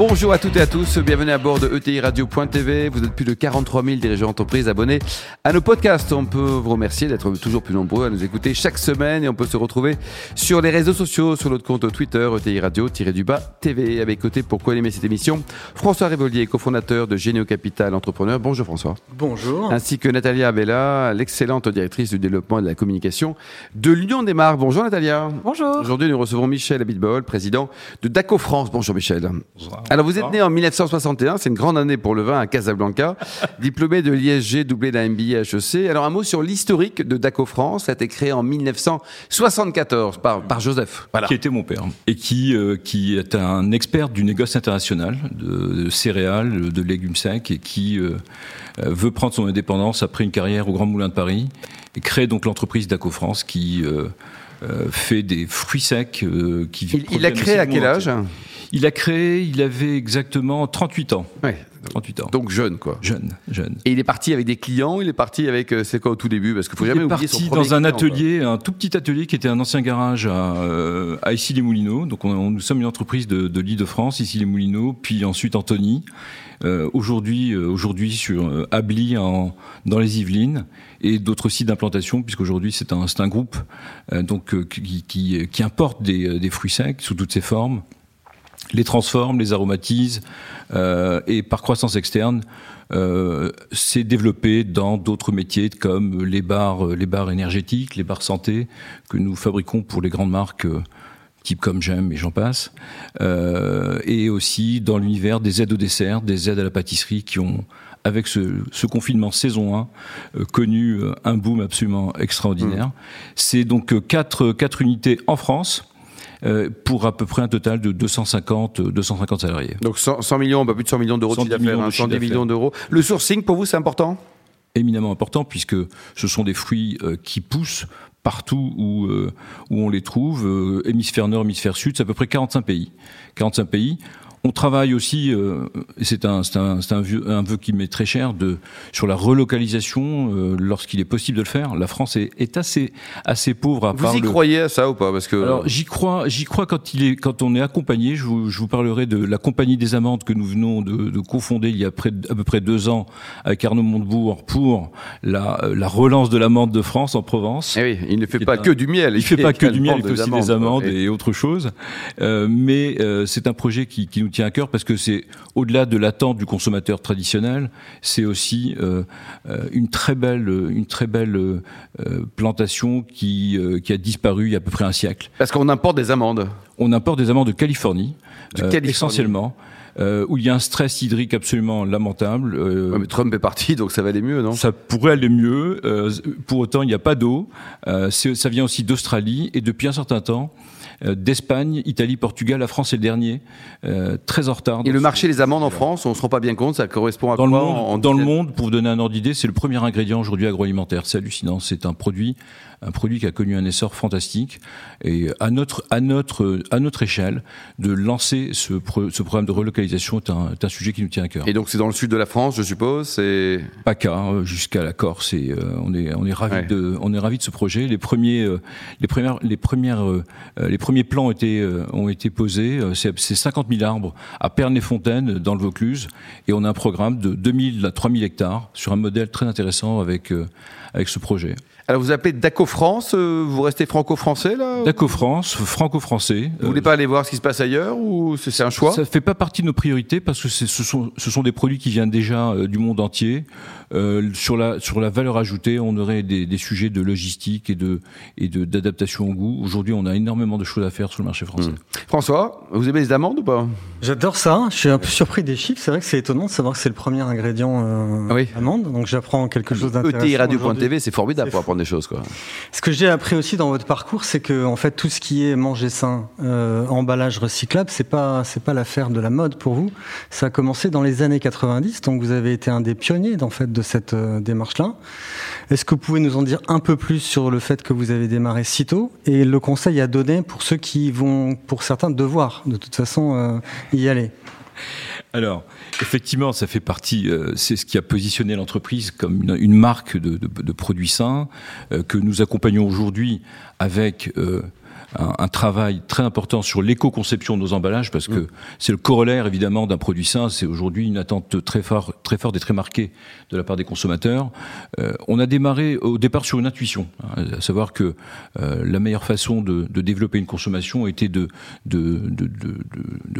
Bonjour à toutes et à tous, bienvenue à bord de ETI Radio.tv. Vous êtes plus de 43 000 dirigeants d'entreprise abonnés à nos podcasts. On peut vous remercier d'être toujours plus nombreux à nous écouter chaque semaine et on peut se retrouver sur les réseaux sociaux, sur notre compte Twitter, ETI Radio-du-bas TV. À mes côtés, pour co-animer cette émission, François Révolier, cofondateur de Généo Capital Entrepreneur. Bonjour François. Bonjour. Ainsi que Natalia Abella, l'excellente directrice du développement et de la communication de l'Union des marques. Bonjour Natalia. Bonjour. Aujourd'hui, nous recevons Michel Abitbol, président de DACO France. Bonjour Michel. Bonjour. Alors vous êtes né en 1961, c'est une grande année pour le vin à Casablanca, diplômé de l'ISG, doublé d'un MBA HEC. Alors un mot sur l'historique de Daco France, ça a été créé en 1974 par, par Joseph. Voilà. Qui était mon père et qui, euh, qui est un expert du négoce international de, de céréales, de légumes secs et qui euh, veut prendre son indépendance après une carrière au Grand Moulin de Paris et crée donc l'entreprise Daco France qui euh, fait des fruits secs qui Il, il a créé à quel âge il a créé, il avait exactement 38 ans. Ouais. 38 ans. Donc jeune, quoi. Jeune, jeune. Et il est parti avec des clients, il est parti avec, c'est quoi au tout début? Parce qu'il faut jamais il est oublier parti son dans un client, atelier, quoi. un tout petit atelier qui était un ancien garage à, euh, à Issy-les-Moulineaux. Donc on, on, nous sommes une entreprise de, de l'Île-de-France, Issy-les-Moulineaux, puis ensuite Antony. Euh, aujourd'hui, euh, aujourd'hui sur euh, Abli en, dans les Yvelines et d'autres sites d'implantation, puisqu'aujourd'hui c'est un, c'est un groupe euh, donc qui, qui, qui importe des, des fruits secs sous toutes ses formes les transforme, les aromatise, euh, et par croissance externe, euh, s'est développé dans d'autres métiers comme les bars, les bars énergétiques, les bars santé que nous fabriquons pour les grandes marques. Euh, type comme j'aime et j'en passe, euh, et aussi dans l'univers des aides au dessert, des aides à la pâtisserie qui ont, avec ce, ce confinement saison 1, euh, connu un boom absolument extraordinaire. Mmh. C'est donc quatre, quatre unités en France, euh, pour à peu près un total de 250, 250 salariés. Donc 100, 100 millions, bah plus de 100 millions d'euros de chiffre d'affaires, hein, 110 millions d'euros. Le sourcing, pour vous, c'est important? Éminemment important, puisque ce sont des fruits euh, qui poussent partout où, euh, où on les trouve, euh, hémisphère nord, hémisphère sud, c'est à peu près 45 pays. 45 pays. On travaille aussi, euh, et c'est un, un, un, vieux, un vœu qui m'est très cher, de, sur la relocalisation euh, lorsqu'il est possible de le faire. La France est, est assez, assez pauvre à Vous y le... croyez à ça ou pas? Parce que Alors j'y crois, j'y crois quand il est, quand on est accompagné. Je vous, je vous parlerai de la compagnie des amandes que nous venons de, de confonder il y a près, à peu près deux ans avec Arnaud Montebourg pour la, la relance de l'amande de France en Provence. Eh oui, il ne fait pas que du miel. Il, il fait pas que du miel, il fait aussi des amandes et... et autre chose. Euh, mais euh, c'est un projet qui, qui nous tient à cœur parce que c'est au-delà de l'attente du consommateur traditionnel, c'est aussi euh, une très belle, une très belle euh, plantation qui, euh, qui a disparu il y a à peu près un siècle. Parce qu'on importe des amandes. On importe des amandes de Californie, de Californie. essentiellement. Euh, où il y a un stress hydrique absolument lamentable. Euh, ouais, mais Trump est parti, donc ça va aller mieux, non? Ça pourrait aller mieux. Euh, pour autant, il n'y a pas d'eau. ça vient aussi d'Australie et depuis un certain temps, d'Espagne, Italie, Portugal, la France est le dernier, euh, très en retard. Et le marché des amandes en France, on se rend pas bien compte, ça correspond à dans quoi le monde, en Dans le monde, pour vous donner un ordre d'idée, c'est le premier ingrédient aujourd'hui agroalimentaire. C'est hallucinant. C'est un produit, un produit qui a connu un essor fantastique. Et à notre, à notre, à notre échelle, de lancer ce, pro, ce programme de relocalisation est un, est un, sujet qui nous tient à cœur. Et donc c'est dans le sud de la France, je suppose. C'est PACA jusqu'à la Corse. Et euh, on est, on est ravi ouais. de, on est ravi de ce projet. Les premiers, euh, les premières, les premières, euh, les premiers plans ont été, ont été posés. C'est 50 000 arbres à Pernay-Fontaine dans le Vaucluse, et on a un programme de 2000 à 3000 hectares sur un modèle très intéressant avec avec ce projet. Alors vous appelez Daco France, euh, vous restez franco-français là Daco France, franco-français. Vous voulez pas aller voir ce qui se passe ailleurs ou c'est un choix? Ça fait pas partie de nos priorités parce que ce sont, ce sont des produits qui viennent déjà euh, du monde entier. Euh, sur la sur la valeur ajoutée, on aurait des, des sujets de logistique et de et de d'adaptation au goût. Aujourd'hui, on a énormément de choses à faire sur le marché français. Mmh. François, vous aimez les amandes ou pas? J'adore ça. Je suis un peu surpris des chiffres. C'est vrai que c'est étonnant de savoir que c'est le premier ingrédient euh, oui. amande. Donc j'apprends quelque chose d'intéressant. ETI Radio.tv, c'est formidable pour apprendre des choses. Quoi. Ce que j'ai appris aussi dans votre parcours, c'est que en fait tout ce qui est manger sain, euh, emballage recyclable, c'est pas c'est pas l'affaire de la mode pour vous. Ça a commencé dans les années 90, donc vous avez été un des pionniers en fait de cette euh, démarche-là. Est-ce que vous pouvez nous en dire un peu plus sur le fait que vous avez démarré si tôt et le conseil à donner pour ceux qui vont, pour certains, devoir de toute façon euh, y aller. Alors, effectivement, ça fait partie, euh, c'est ce qui a positionné l'entreprise comme une, marque de, produits sains, euh, que nous accompagnons aujourd'hui avec un, travail très important sur l'éco-conception de nos emballages parce que c'est le corollaire évidemment d'un produit sain. C'est aujourd'hui une attente très forte, très et très marquée de la part des consommateurs. Euh, on a démarré au départ sur une intuition, hein, à savoir que euh, la meilleure façon de, développer une consommation était de,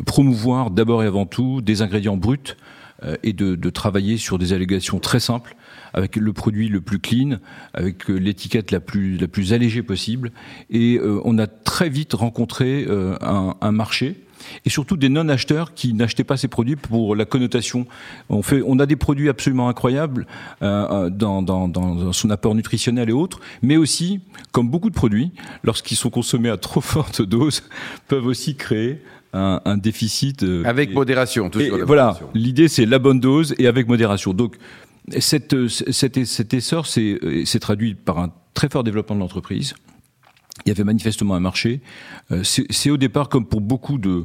promouvoir d'abord et avant tout des ingrédients bruts et de, travailler sur des allégations très simples avec le produit le plus clean, avec euh, l'étiquette la plus la plus allégée possible. Et euh, on a très vite rencontré euh, un marché et surtout des non-acheteurs qui n'achetaient pas ces produits pour la connotation. On, fait, on a des produits absolument incroyables euh, dans, dans, dans, son apport nutritionnel et autres, mais aussi, comme beaucoup de produits, lorsqu'ils sont consommés à trop forte dose, peuvent aussi créer un, un déficit. avec modération. Tout voilà, l'idée c'est la bonne dose et avec modération. Donc cette, cet, cet essor s'est traduit par un très fort développement de l'entreprise. Il y avait manifestement un marché. Euh, c'est au départ, comme pour beaucoup de,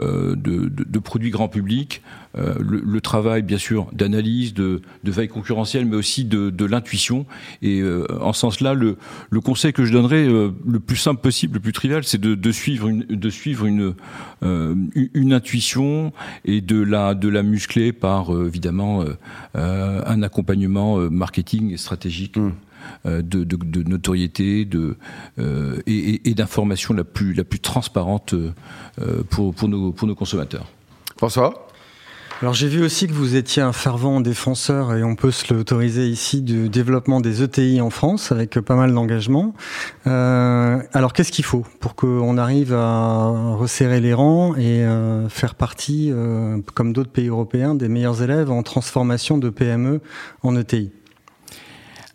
euh, de, de, produits grand public, euh, le, le, travail, bien sûr, d'analyse, de, de, veille concurrentielle, mais aussi de, de l'intuition. Et en ce sens-là, le, le, conseil que je donnerais, le plus simple possible, le plus trivial, c'est de, de, suivre une, de suivre une, une intuition et de la, de la muscler par, évidemment, un accompagnement marketing et stratégique. Mmh. Euh, de, de, de, notoriété de, euh, et, et d'information la plus, la plus transparente euh, pour, pour, nos, pour nos consommateurs. François? Alors j'ai vu aussi que vous étiez un fervent défenseur, et on peut se l'autoriser ici, du développement des ETI en France, avec pas mal d'engagement. Euh, alors qu'est-ce qu'il faut pour qu'on arrive à resserrer les rangs et euh, faire partie, euh, comme d'autres pays européens, des meilleurs élèves en transformation de PME en ETI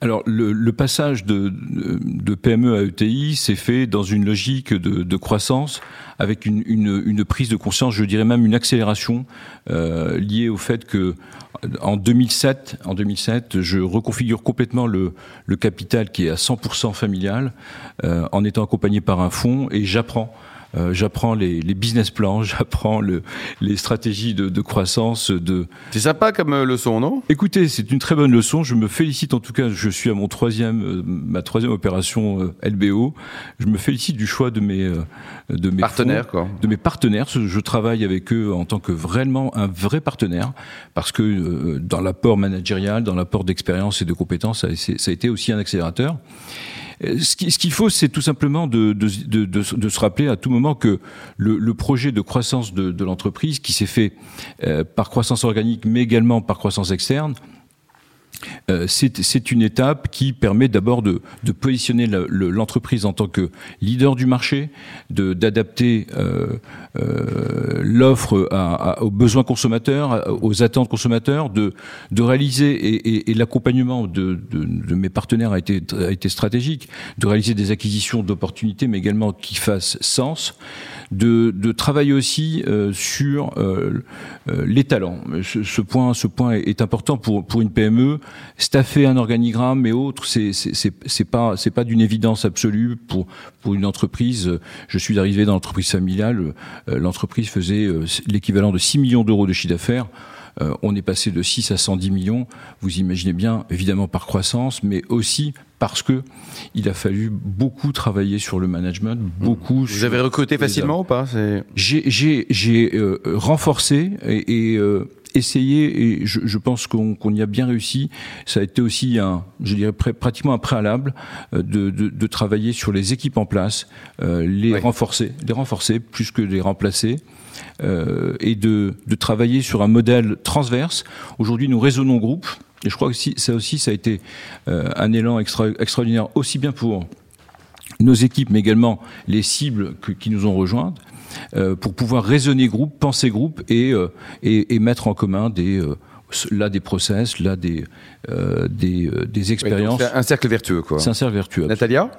alors le, le passage de, de, PME à ETI s'est fait dans une logique de, de croissance avec une, une, une, prise de conscience, je dirais même une accélération euh, liée au fait que en 2007, en 2007, je reconfigure complètement le, le capital qui est à 100% familial euh, en étant accompagné par un fonds et j'apprends euh, j'apprends les, les, business plans, j'apprends le, les stratégies de, de croissance. De... C'est sympa comme euh, leçon, non? Écoutez, c'est une très bonne leçon. Je me félicite en tout cas. Je suis à mon troisième, euh, ma troisième opération LBO. Je me félicite du choix de mes de mes partenaires, quoi. de mes partenaires. Je travaille avec eux en tant que vraiment un vrai partenaire parce que dans l'apport managérial, dans l'apport d'expérience et de compétences, ça, ça a été aussi un accélérateur. Euh, ce qu'il faut, c'est tout simplement de, se rappeler à tout moment que le, le projet de croissance de, l'entreprise, qui s'est fait euh, par croissance organique, mais également par croissance externe, euh, c'est une étape qui permet d'abord de, positionner l'entreprise en tant que leader du marché, d'adapter euh, euh, l'offre aux besoins consommateurs, aux attentes consommateurs, de, de réaliser, et l'accompagnement de, de, mes partenaires a été, a été stratégique, de réaliser des acquisitions d'opportunités, mais également qui fassent sens, de, de travailler aussi euh, sur euh, euh, les talents. Ce, point, ce point est, important pour, pour une PME. Staffer un organigramme et autres, c'est c'est pas c'est pas d'une évidence absolue pour pour une entreprise. Je suis arrivé dans l'entreprise familiale. L'entreprise faisait l'équivalent de 6 millions d'euros de chiffre d'affaires. On est passé de 6 à 110 millions. Vous imaginez bien, évidemment par croissance, mais aussi parce que il a fallu beaucoup travailler sur le management, beaucoup. Vous avez recruté facilement ou pas? J'ai j'ai euh, renforcé et, et euh, essayé et je, je pense qu'on y a bien réussi. Ça a été aussi un, je dirais pratiquement un préalable euh, de, de, de, travailler sur les équipes en place, euh, les renforcer, les renforcer plus que les remplacer. Euh, et de, de travailler sur un modèle transverse. Aujourd'hui, nous raisonnons groupe. Et je crois que ça aussi, ça a été euh, un élan extra, extraordinaire, aussi bien pour nos équipes, mais également les cibles que, qui nous ont rejointes, pour pouvoir raisonner groupe, penser groupe et, euh, et, et, mettre en commun des, là des process, là des, des, des expériences. c'est un cercle vertueux, quoi. C'est un cercle vertueux. Natalia?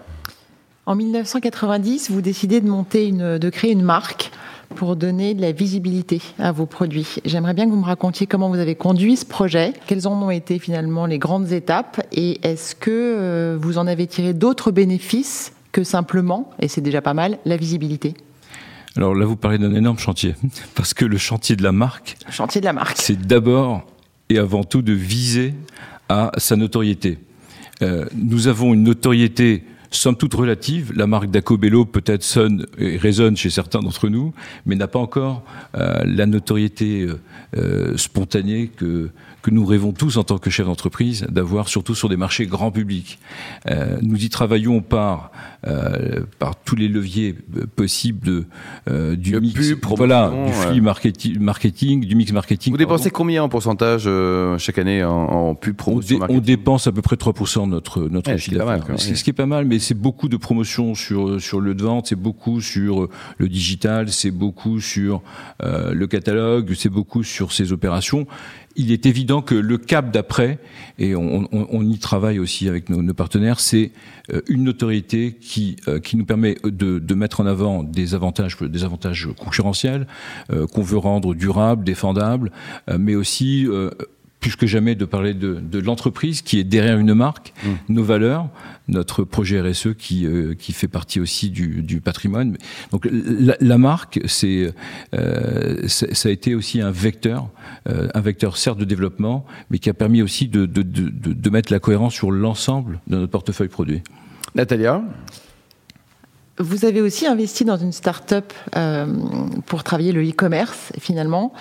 En 1990, vous décidez de monter une, de créer une marque pour donner de la visibilité à vos produits. J'aimerais bien que vous me racontiez comment vous avez conduit ce projet, quelles en ont été finalement les grandes étapes et est-ce que euh, vous en avez tiré d'autres bénéfices que simplement, et c'est déjà pas mal, la visibilité? Alors là, vous parlez d'un énorme chantier, parce que le chantier de la marque, le chantier de la marque, c'est d'abord et avant tout de viser à sa notoriété. Euh, nous avons une notoriété somme toute relative. La marque Dacobello peut-être sonne et résonne chez certains d'entre nous, mais n'a pas encore euh, la notoriété euh, spontanée que que nous rêvons tous en tant que chefs d'entreprise d'avoir, surtout sur des marchés grand public. Euh, nous y travaillons par euh, par tous les leviers euh, possibles de euh, du mix, voilà, du flux marketing, marketing, du mix marketing. Vous dépensez combien en pourcentage euh, chaque année en, en pub promotion on, on, dépense à peu près 3% de notre notre chiffre d'affaires. Ce qui est pas mal, mais c'est beaucoup de promotion sur sur le de vente, c'est beaucoup sur le digital, c'est beaucoup sur euh, le catalogue, c'est beaucoup sur ces opérations il est évident que le cap d'après, et on, y travaille aussi avec nos, partenaires, c'est euh, une notoriété qui, euh, qui nous permet de, de, mettre en avant des avantages, des avantages concurrentiels euh, qu'on veut rendre durables, défendables, mais aussi plus que jamais de parler de, de l'entreprise qui est derrière une marque, mmh. nos valeurs, notre projet RSE qui, euh, qui fait partie aussi du, du patrimoine. Donc la, la marque, c'est euh, ça a été aussi un vecteur, euh, un vecteur certes de développement, mais qui a permis aussi de, de, de, de mettre la cohérence sur l'ensemble de notre portefeuille produit. Natalia? Vous avez aussi investi dans une start-up euh, pour travailler le e-commerce, finalement.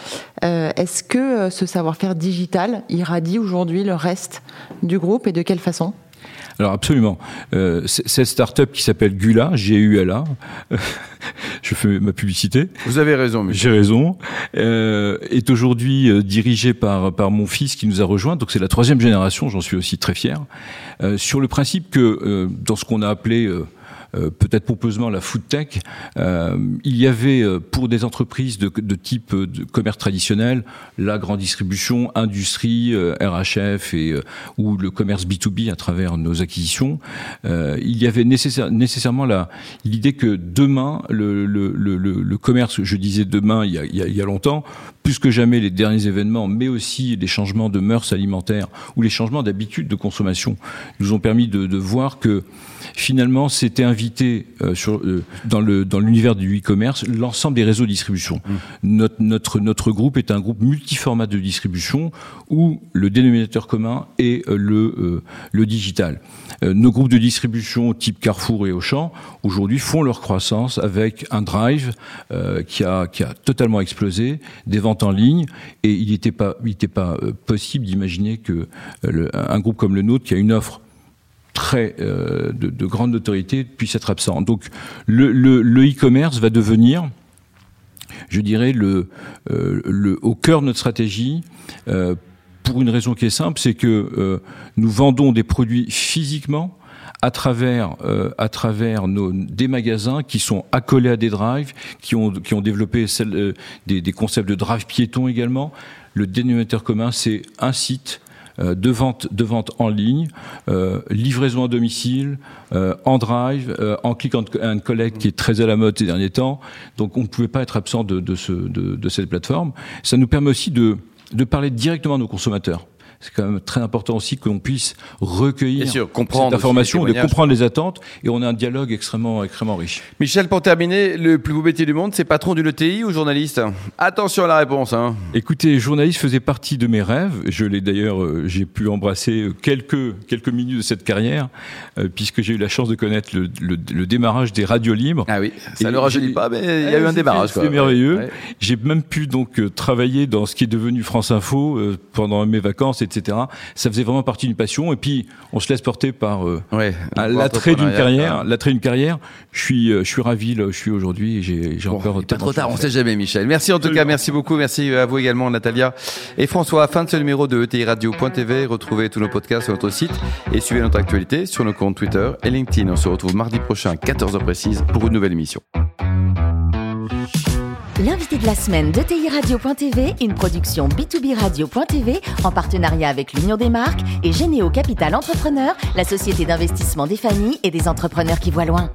Euh, Est-ce que ce savoir-faire digital irradie aujourd'hui le reste du groupe et de quelle façon? Alors absolument. Euh, cette start-up qui s'appelle Gula, G-U-L-A, je fais ma publicité. Vous avez raison. J'ai raison. Euh, est aujourd'hui euh, dirigée par par mon fils qui nous a rejoint. Donc c'est la troisième génération. J'en suis aussi très fier. Euh, sur le principe que euh, dans ce qu'on a appelé euh, peut-être pompeusement la food tech, euh, il y avait euh, pour des entreprises de, de, type de commerce traditionnel, la grande distribution, industrie, RHF et ou le commerce B2B à travers nos acquisitions, il y avait nécessaire, nécessairement l'idée que demain le, le, le, le, commerce, je disais demain il y, a, il y a longtemps, plus que jamais les derniers événements, mais aussi les changements de mœurs alimentaires ou les changements d'habitude de consommation nous ont permis de, de voir que finalement c'était invité euh, sur, euh, dans l'univers du e-commerce l'ensemble des réseaux de distribution. Mmh. Notre, notre notre groupe est un groupe multiformat de distribution où le dénominateur commun est euh, le euh, le digital. Nos groupes de distribution type Carrefour et Auchan aujourd'hui font leur croissance avec un drive qui a qui a totalement explosé, des ventes en ligne et il n'était pas pas possible d'imaginer que le, un groupe comme le nôtre qui a une offre très euh, de, de, grande notoriété puisse être absent. Donc le, e-commerce va devenir, je dirais, euh, au cœur de notre stratégie. Euh, pour une raison qui est simple, c'est que euh, nous vendons des produits physiquement à travers euh, à travers nos des magasins qui sont accolés à des drives, qui ont qui ont développé celle, euh, des, des concepts de drive piéton également. Le dénominateur commun, c'est un site euh, de vente, de vente en ligne, euh, livraison à domicile, euh, en drive, euh, en click and collect qui est très à la mode ces derniers temps. Donc on ne pouvait pas être absent de, de, ce, de, de cette plateforme. Ça nous permet aussi de, de parler directement à nos consommateurs c'est quand même très important aussi que l'on puisse recueillir sûr, comprendre cette information, de comprendre les attentes, et on a un dialogue extrêmement, extrêmement riche. Michel, pour terminer, le plus beau métier du monde, c'est patron d'une ETI ou journaliste? Attention à la réponse. Hein. Écoutez, journaliste faisait partie de mes rêves. Je l'ai d'ailleurs, euh, j'ai pu embrasser quelques quelques minutes de cette carrière, euh, puisque j'ai eu la chance de connaître le, le, le, démarrage des radios libres. Ah oui, ça ne rajeunit pas, mais il y a eu un démarrage. C'était merveilleux. Ouais. J'ai même pu donc euh, travailler dans ce qui est devenu France Info euh, pendant mes vacances, etc. Ça faisait vraiment partie d'une passion. Et puis, on se laisse porter par euh, ouais, l'attrait d'une carrière. L'attrait d'une carrière. Je suis, euh, je suis ravi là où je suis aujourd'hui. Et j'ai, j'ai bon, encore. Pas trop tard. On sait jamais, Michel. Merci en tout cas. Merci beaucoup. Merci à vous également, Natalia et François. Fin de ce numéro de ETI Radio.tv. Retrouvez tous nos podcasts sur notre site et suivez notre actualité sur nos comptes Twitter et LinkedIn. On se retrouve mardi prochain à 14h précise pour une nouvelle émission. L'invité de la semaine de TI Radio.tv, une production B2B Radio.tv en partenariat avec l'Union des marques et Généo Capital Entrepreneur, la société d'investissement des familles et des entrepreneurs qui voient loin.